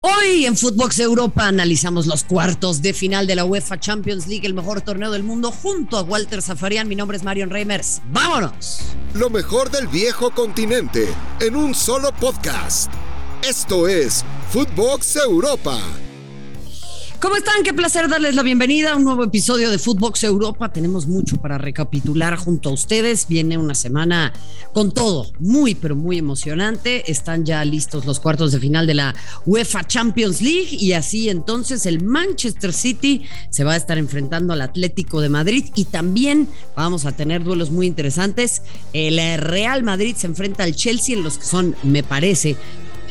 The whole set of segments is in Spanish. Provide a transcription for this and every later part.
Hoy en Footbox Europa analizamos los cuartos de final de la UEFA Champions League, el mejor torneo del mundo, junto a Walter Zafarian. Mi nombre es Marion Reimers. ¡Vámonos! Lo mejor del viejo continente en un solo podcast. Esto es Footbox Europa. ¿Cómo están? Qué placer darles la bienvenida a un nuevo episodio de Footbox Europa. Tenemos mucho para recapitular junto a ustedes. Viene una semana con todo, muy pero muy emocionante. Están ya listos los cuartos de final de la UEFA Champions League y así entonces el Manchester City se va a estar enfrentando al Atlético de Madrid y también vamos a tener duelos muy interesantes. El Real Madrid se enfrenta al Chelsea en los que son, me parece,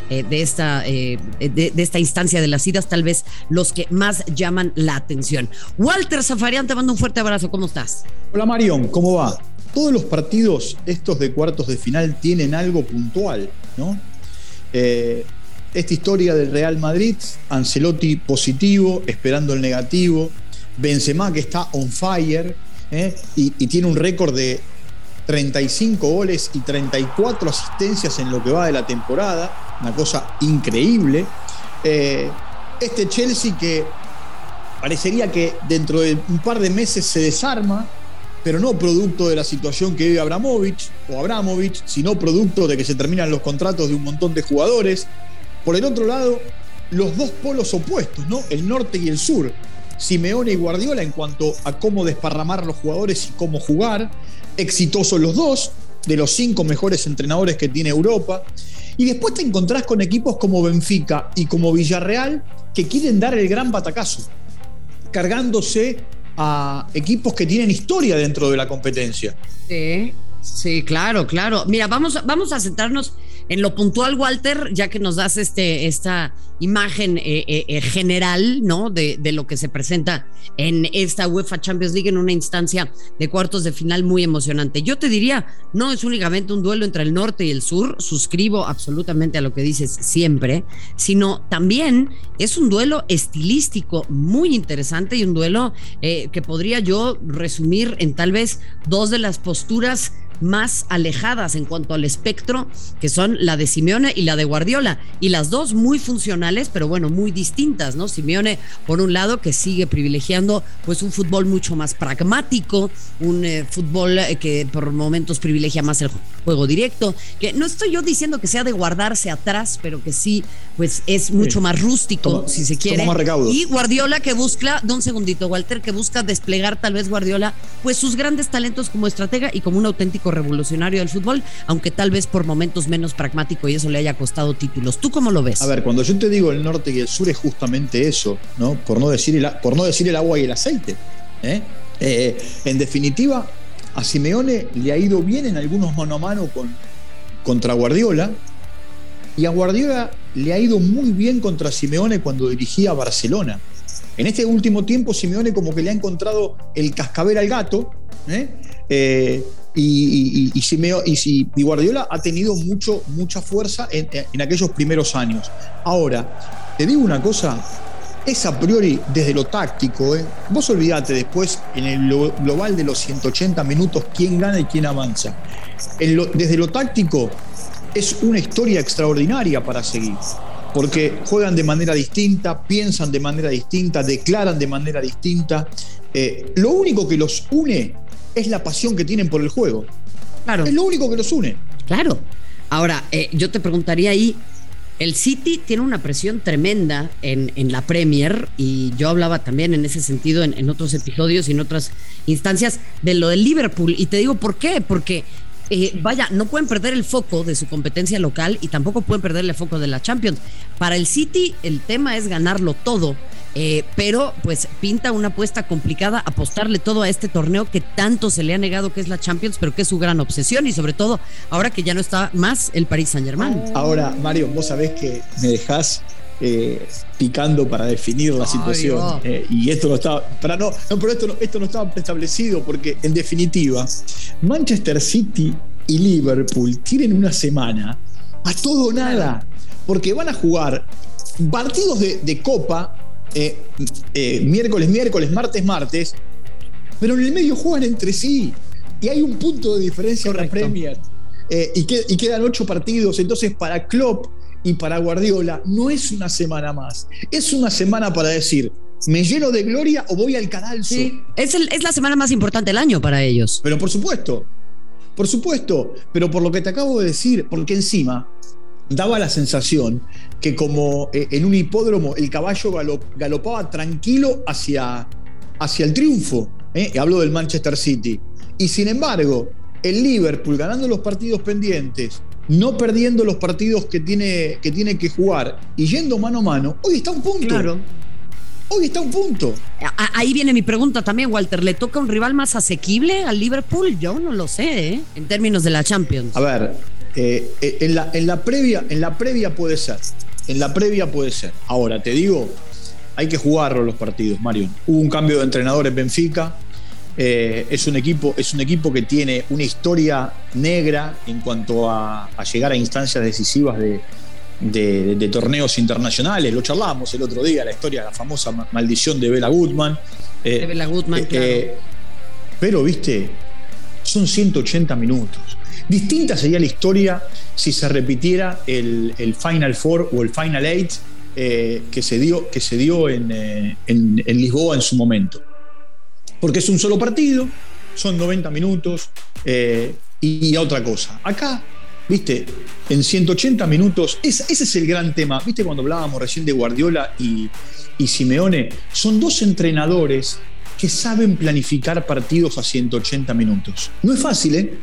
eh, de, esta, eh, de, esta instancia de las idas, tal vez los que más llaman la atención. Walter Zafarian, te mando un fuerte abrazo, ¿cómo estás? Hola Marion, ¿cómo va? Todos los partidos, estos de cuartos de final, tienen algo puntual, ¿no? Eh, esta historia del Real Madrid, Ancelotti positivo, esperando el negativo, Benzema que está on fire y tiene un récord de 35 goles y 34 asistencias en lo que va de la temporada una cosa increíble. Eh, este Chelsea que parecería que dentro de un par de meses se desarma, pero no producto de la situación que vive Abramovich o Abramovich, sino producto de que se terminan los contratos de un montón de jugadores. Por el otro lado, los dos polos opuestos, ¿no? El norte y el sur. Simeone y Guardiola en cuanto a cómo desparramar los jugadores y cómo jugar. Exitosos los dos, de los cinco mejores entrenadores que tiene Europa. Y después te encontrás con equipos como Benfica y como Villarreal que quieren dar el gran batacazo, cargándose a equipos que tienen historia dentro de la competencia. Sí, sí, claro, claro. Mira, vamos, vamos a centrarnos en lo puntual, Walter, ya que nos das este, esta imagen eh, eh, eh, general, ¿no? De, de, lo que se presenta en esta UEFA Champions League en una instancia de cuartos de final muy emocionante. Yo te diría, no es únicamente un duelo entre el norte y el sur, suscribo absolutamente a lo que dices siempre, sino también es un duelo estilístico muy interesante y un duelo que podría yo resumir en tal vez dos de las posturas más alejadas en cuanto al espectro, que son la de Simeone y la de Guardiola, y las dos muy funcionales, pero bueno, muy distintas, ¿no? Simeone, por un lado, que sigue privilegiando pues un fútbol mucho más pragmático, un eh, fútbol eh, que por momentos privilegia más el juego directo, que no estoy yo diciendo que sea de guardarse atrás, pero que sí, pues es mucho más rústico, si se quiere. Y Guardiola que busca, de un segundito, Walter, que busca desplegar tal vez Guardiola, pues sus grandes talentos como estratega y como un auténtico revolucionario del fútbol, aunque tal vez por momentos menos pragmático y eso le haya costado títulos. ¿Tú cómo lo ves? A ver, cuando yo te digo el norte y el sur es justamente eso, ¿no? Por no decir el, por no decir el agua y el aceite. ¿eh? Eh, en definitiva, a Simeone le ha ido bien en algunos mano a mano con, contra Guardiola y a Guardiola le ha ido muy bien contra Simeone cuando dirigía Barcelona. En este último tiempo, Simeone como que le ha encontrado el cascabel al gato, ¿eh? Eh y, y, Guardiola ha tenido mucho, mucha fuerza en, aquellos primeros años. Ahora, te digo una cosa, es a priori desde lo táctico, ¿eh? vos olvidate después en el global de los 180 minutos quién gana y quién avanza. desde lo táctico es una historia extraordinaria para seguir, porque juegan de manera distinta, piensan de manera distinta, declaran de manera distinta. Eh, lo único que los une es la pasión que tienen por el juego. Claro. Es lo único que los une. Claro. Ahora, eh, yo te preguntaría ahí, el City tiene una presión tremenda en, en, la Premier y yo hablaba también en ese sentido en, en, otros episodios y en otras instancias de lo del Liverpool. Y te digo por qué, porque eh, vaya, no pueden perder el foco de su competencia local y tampoco pueden perder el foco de la Champions. Para el City el tema es ganarlo todo eh, pero pues pinta una apuesta complicada apostarle todo a este torneo que tanto se le ha negado que es la Champions, pero que es su gran obsesión y sobre todo ahora que ya no está más el Paris Saint Germain. Ahora, Mario, vos sabés que me dejás eh, picando para definir la situación. Eh, y esto no estaba. Para no, no, pero esto no, esto no estaba establecido porque, en definitiva, Manchester City y Liverpool tienen una semana a todo o nada. Porque van a jugar partidos de, de Copa eh, eh, miércoles, miércoles, martes, martes, pero en el medio juegan entre sí. Y hay un punto de diferencia en la Premier. Eh, y, quedan ocho partidos. Entonces, para Klopp y para Guardiola no es una semana más, es una semana para decir, ¿me lleno de gloria o voy al cadalso? Sí, es, es la semana más importante del año para ellos. Pero por supuesto, por supuesto, pero por lo que te acabo de decir, porque encima daba la sensación que como eh, en un hipódromo el caballo galopaba tranquilo hacia, hacia el triunfo. ¿eh? Hablo del Manchester City. Y sin embargo, el Liverpool ganando los partidos pendientes, no perdiendo los partidos que tiene, que tiene que jugar y yendo mano a mano, hoy está un punto. Claro. Hoy está un punto. Ahí viene mi pregunta también, Walter. ¿Le toca un rival más asequible al Liverpool? Yo no lo sé, ¿eh? en términos de la Champions. A ver, eh, eh, en, la, en, la previa, en la previa puede ser. En la previa puede ser. Ahora, te digo, hay que jugarlo los partidos, Mario. Hubo un cambio de entrenador en Benfica. es, un equipo, es un equipo que tiene una historia negra en cuanto a llegar a instancias decisivas de, de, torneos internacionales. Lo charlábamos el otro día, la historia, la famosa maldición de Bela Goodman. Eh, de Bela Goodman, eh, eh, pero, viste, son 180 minutos. Distinta sería la historia si se repitiera el, Final Four o el Final Eight que se dio, que se dio en, en, Lisboa en su momento. Porque es un solo partido, son 90 minutos y, y otra cosa. Acá viste, en 180 minutos, ese, es el gran tema, viste cuando hablábamos recién de Guardiola y, Simeone, son dos entrenadores que saben planificar partidos a 180 minutos. No es fácil, ¿eh?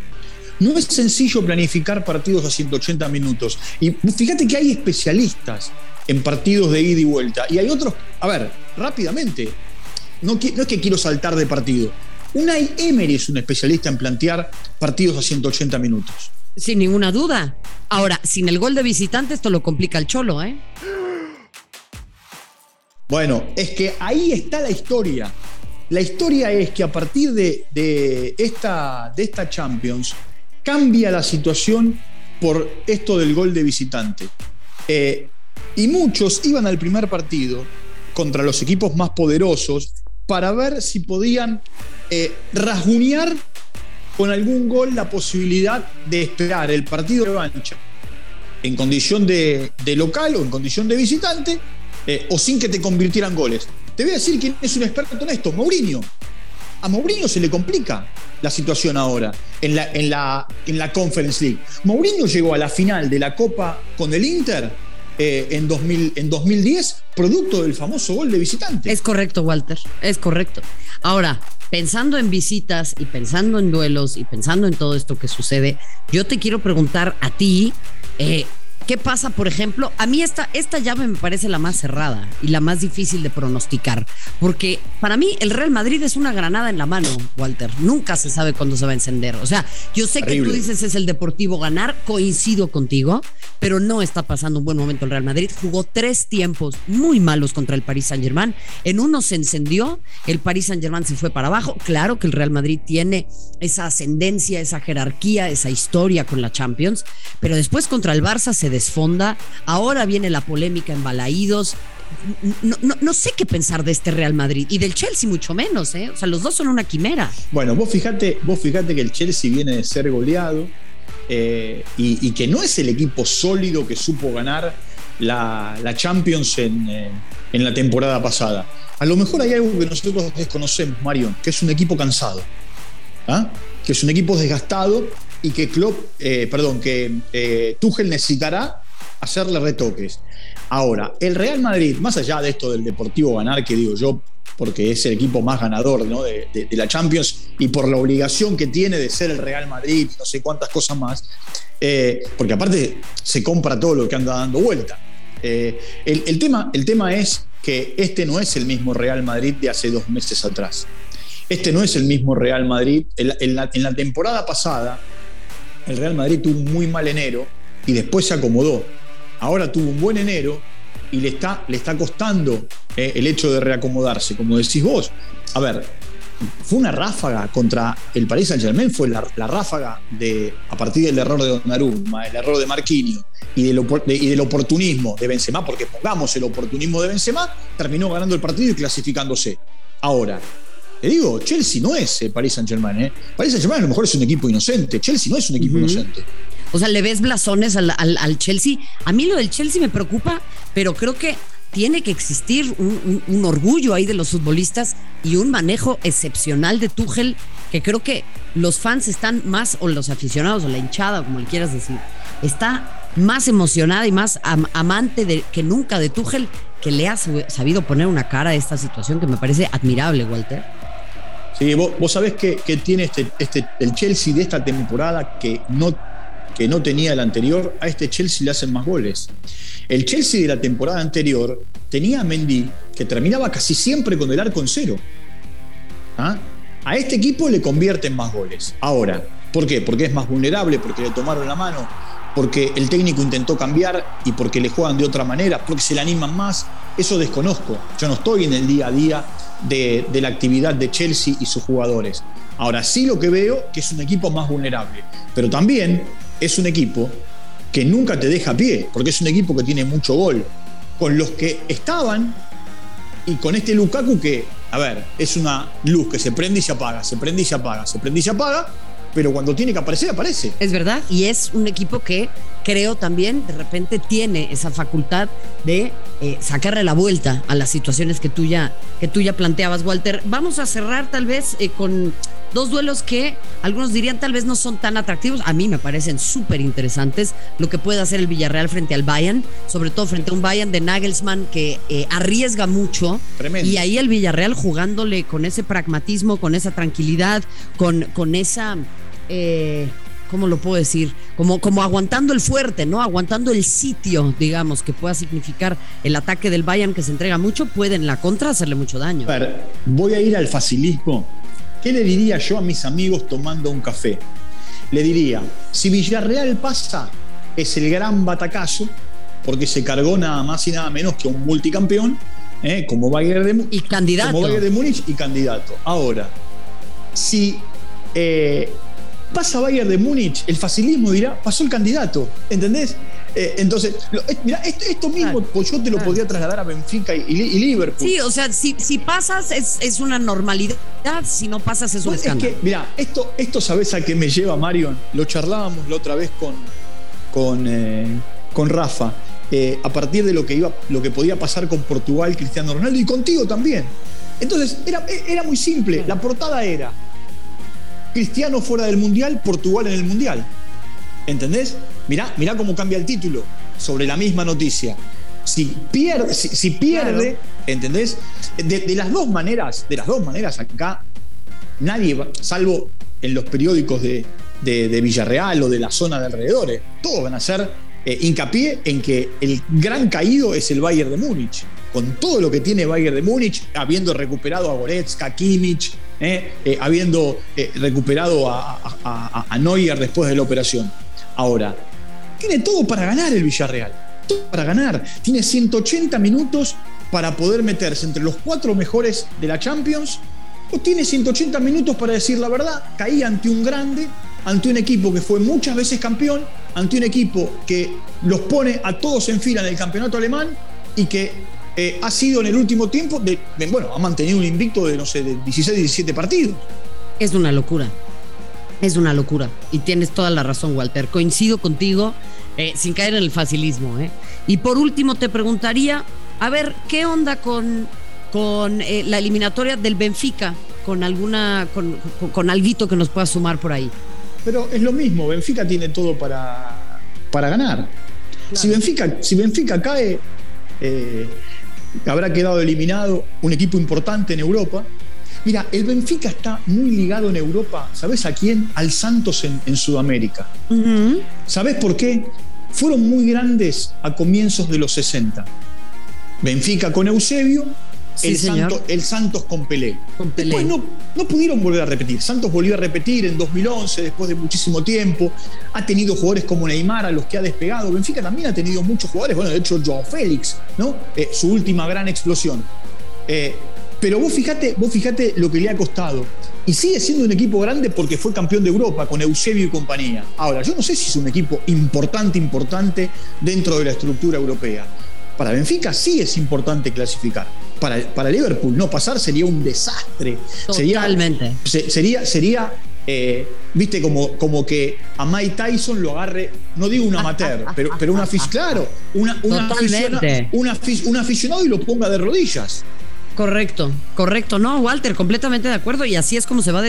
No es sencillo planificar partidos a 180 minutos. Y fíjate que hay especialistas en partidos de ida y vuelta. Y hay otros, a ver, rápidamente, no, no es que quiero saltar de partido. Unai Emery es un especialista en plantear partidos a 180 minutos. Sin ninguna duda. Ahora, sin el gol de visitante, esto lo complica el Cholo, ¿eh? Bueno, es que ahí está la historia. La historia es que a partir de, esta, de esta Champions cambia la situación por esto del gol de visitante. Eh, y muchos iban al primer partido contra los equipos más poderosos para ver si podían eh, rasguñar con algún gol la posibilidad de esperar el partido de revancha en condición de, local o en condición de visitante eh, o sin que te convirtieran goles. Te voy a decir quién es un experto en esto, Mourinho. A Mourinho se le complica la situación ahora en la, en la, en la Conference League. Mourinho llegó a la final de la Copa con el Inter eh, en, 2000, en 2010, producto del famoso gol de visitante. Es correcto, Walter, es correcto. Ahora, pensando en visitas y pensando en duelos y pensando en todo esto que sucede, yo te quiero preguntar a ti, eh, ¿Qué pasa, por ejemplo? A mí esta, esta llave me parece la más cerrada y la más difícil de pronosticar, porque para mí el Real Madrid es una granada en la mano, Walter. Nunca se sabe cuándo se va a encender. O sea, yo sé que tú dices es el Deportivo ganar, coincido contigo, pero no está pasando un buen momento el Real Madrid. Jugó tres tiempos muy malos contra el Paris Saint Germain. En uno se encendió, el Paris Saint Germain se fue para abajo. Claro que el Real Madrid tiene esa ascendencia, esa jerarquía, esa historia con la Champions, pero después contra el Barça se desfonda. Ahora viene la polémica en Balaídos. No, sé qué pensar de este Real Madrid y del Chelsea mucho menos, ¿eh? O sea, los dos son una quimera. Bueno, vos fíjate, vos fíjate que el Chelsea viene de ser goleado eh, y, que no es el equipo sólido que supo ganar la, Champions en, eh, en, la temporada pasada. A lo mejor hay algo que nosotros desconocemos, Mario, que es un equipo cansado, ¿ah? que es un equipo desgastado y que Klopp, eh, perdón, que eh, Tuchel necesitará hacerle retoques. Ahora, el Real Madrid, más allá de esto del Deportivo ganar, que digo yo, porque es el equipo más ganador de, la Champions y por la obligación que tiene de ser el Real Madrid, no sé cuántas cosas más, eh, porque aparte se compra todo lo que anda dando vuelta. el, tema, el tema es que este no es el mismo Real Madrid de hace dos meses atrás. Este no es el mismo Real Madrid. en la temporada pasada, el Real Madrid tuvo un muy mal enero y después se acomodó. Ahora tuvo un buen enero y le está, le está costando eh, el hecho de reacomodarse, como decís vos. A ver, fue una ráfaga contra el Paris Saint Germain, fue la, ráfaga de, a partir del error de Donnarumma, el error de Marquinhos y del, y del oportunismo de Benzema, porque pongamos el oportunismo de Benzema, terminó ganando el partido y clasificándose. Ahora, te digo, Chelsea no es eh, Paris Saint Germain. ¿eh? Paris Saint Germain a lo mejor es un equipo inocente. Chelsea no es un equipo inocente. O sea, le ves blasones al, al, Chelsea. A mí lo del Chelsea me preocupa, pero creo que tiene que existir un, orgullo ahí de los futbolistas y un manejo excepcional de Tuchel, que creo que los fans están más, o los aficionados, o la hinchada, como le quieras decir, está más emocionada y más amante de, que nunca de Tuchel, que le ha sabido poner una cara a esta situación que me parece admirable, Walter. Sí, vos, sabés que, tiene este, este, el Chelsea de esta temporada que no, que no tenía el anterior, a este Chelsea le hacen más goles. El Chelsea de la temporada anterior tenía a Mendy, que terminaba casi siempre con el arco en cero. ¿Ah? A este equipo le convierten más goles. Ahora, ¿por qué? Porque es más vulnerable, porque le tomaron la mano, porque el técnico intentó cambiar y porque le juegan de otra manera, porque se le animan más. Eso desconozco. Yo no estoy en el día a día de, la actividad de Chelsea y sus jugadores. Ahora sí lo que veo que es un equipo más vulnerable, pero también es un equipo que nunca te deja pie, porque es un equipo que tiene mucho gol. Con los que estaban y con este Lukaku que, a ver, es una luz que se prende y se apaga, se prende y se apaga, se prende y se apaga, pero cuando tiene que aparecer, aparece. Es verdad, y es un equipo que creo también de repente tiene esa facultad de eh, sacarle la vuelta a las situaciones que tú ya, que tú ya planteabas, Walter. Vamos a cerrar tal vez eh, con dos duelos que algunos dirían tal vez no son tan atractivos. A mí me parecen súper interesantes lo que puede hacer el Villarreal frente al Bayern, sobre todo frente a un Bayern de Nagelsmann que eh, arriesga mucho. Y ahí el Villarreal jugándole con ese pragmatismo, con esa tranquilidad, con, con esa... ¿cómo lo puedo decir? Como, como aguantando el fuerte, ¿no? Aguantando el sitio, digamos, que pueda significar el ataque del Bayern que se entrega mucho, puede en la contra hacerle mucho daño. A ver, voy a ir al facilismo. ¿Qué le diría yo a mis amigos tomando un café? Le diría, si Villarreal pasa, es el gran batacazo, porque se cargó nada más y nada menos que un multicampeón, ¿eh? como Bayern de Y candidato. Como Bayern de Múnich y candidato. Ahora, si eh, pasa Bayern de Múnich, el facilismo dirá, pasó el candidato, ¿entendés? Eh, entonces, mira, esto, mismo pues yo te lo podría trasladar a Benfica y, Liverpool. Sí, o sea, si, si pasas es, una normalidad, si no pasas es un pues escándalo. Es que, mira, esto, esto sabes a qué me lleva, Marion. Lo charlábamos la otra vez con, con, eh, con Rafa. Eh, a partir de lo que, iba, lo que podía pasar con Portugal, Cristiano Ronaldo y contigo también. Entonces, era, era muy simple. La portada era Cristiano fuera del Mundial, Portugal en el Mundial. ¿Entendés? Mirá, mirá cómo cambia el título sobre la misma noticia. Si pierde, si, pierde ¿entendés? De, las dos maneras, de las dos maneras acá, nadie, salvo en los periódicos de, Villarreal o de la zona de alrededores, todos van a hacer eh, hincapié en que el gran caído es el Bayern de Múnich. Con todo lo que tiene Bayern de Múnich, habiendo recuperado a Goretzka, Kimmich, eh, eh, habiendo eh, recuperado a, Neuer después de la operación. Ahora, tiene todo para ganar el Villarreal, todo para ganar. Tiene 180 minutos para poder meterse entre los cuatro mejores de la Champions, o tiene 180 minutos para decir la verdad, caí ante un grande, ante un equipo que fue muchas veces campeón, ante un equipo que los pone a todos en fila en el campeonato alemán y que eh, ha sido en el último tiempo, de, bueno, ha mantenido un invicto de, no sé, de 16, 17 partidos. Es una locura. Es una locura. Y tienes toda la razón, Walter. Coincido contigo, eh, sin caer en el facilismo. ¿eh? Y por último, te preguntaría, a ver, ¿qué onda con, con la eliminatoria del Benfica? Con alguna, con, con, alguito que nos pueda sumar por ahí. Pero es lo mismo, Benfica tiene todo para, para ganar. Si, Benfica, si Benfica cae, habrá quedado eliminado un equipo importante en Europa. Mira, el Benfica está muy ligado en Europa, ¿sabes a quién? Al Santos en, Sudamérica. ¿Sabes por qué? Fueron muy grandes a comienzos de los 60. Benfica con Eusebio el, Santos con Pelé. Después no, no, pudieron volver a repetir. Santos volvió a repetir en 2011, después de muchísimo tiempo. Ha tenido jugadores como Neymar, a los que ha despegado. Benfica también ha tenido muchos jugadores. Bueno, de hecho, Joao Félix, ¿no? Eh, su última gran explosión. Eh, pero vos fijate, vos fijate lo que le ha costado. Y sigue siendo un equipo grande porque fue campeón de Europa con Eusebio y compañía. Ahora, yo no sé si es un equipo importante, importante dentro de la estructura europea. Para Benfica sí es importante clasificar para, Liverpool no pasar sería un desastre. Totalmente. Sería, sería, eh, viste, como, como que a Mike Tyson lo agarre, no digo un amateur, pero, pero un aficionado, claro, una, una un aficionado y lo ponga de rodillas. Correcto, correcto. No, Walter, completamente de acuerdo. Y así es como se va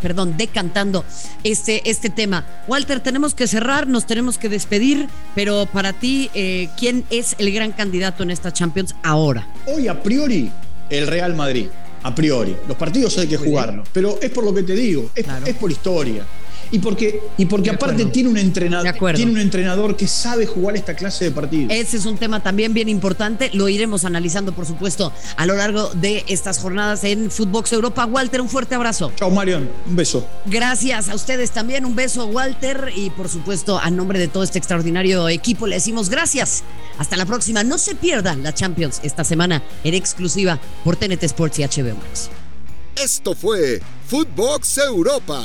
perdón, decantando este, este tema. Walter, tenemos que cerrar, nos tenemos que despedir, pero para ti, eh, ¿quién es el gran candidato en esta Champions ahora? Hoy, a priori, el Real Madrid. A priori. Los partidos hay que jugarlos. Pero es por lo que te digo, es por historia. Y porque, y porque aparte tiene un, entrenador, tiene un entrenador que sabe jugar esta clase de partidos. Ese es un tema también bien importante. Lo iremos analizando, por supuesto, a lo largo de estas jornadas en Footbox Europa. Walter, un fuerte abrazo. Chao, Marion. Un beso. Gracias a ustedes también. Un beso, Walter. Y por supuesto, a nombre de todo este extraordinario equipo, le decimos gracias. Hasta la próxima. No se pierdan la Champions esta semana en exclusiva por TNT Sports y HBO Max. Esto fue Footbox Europa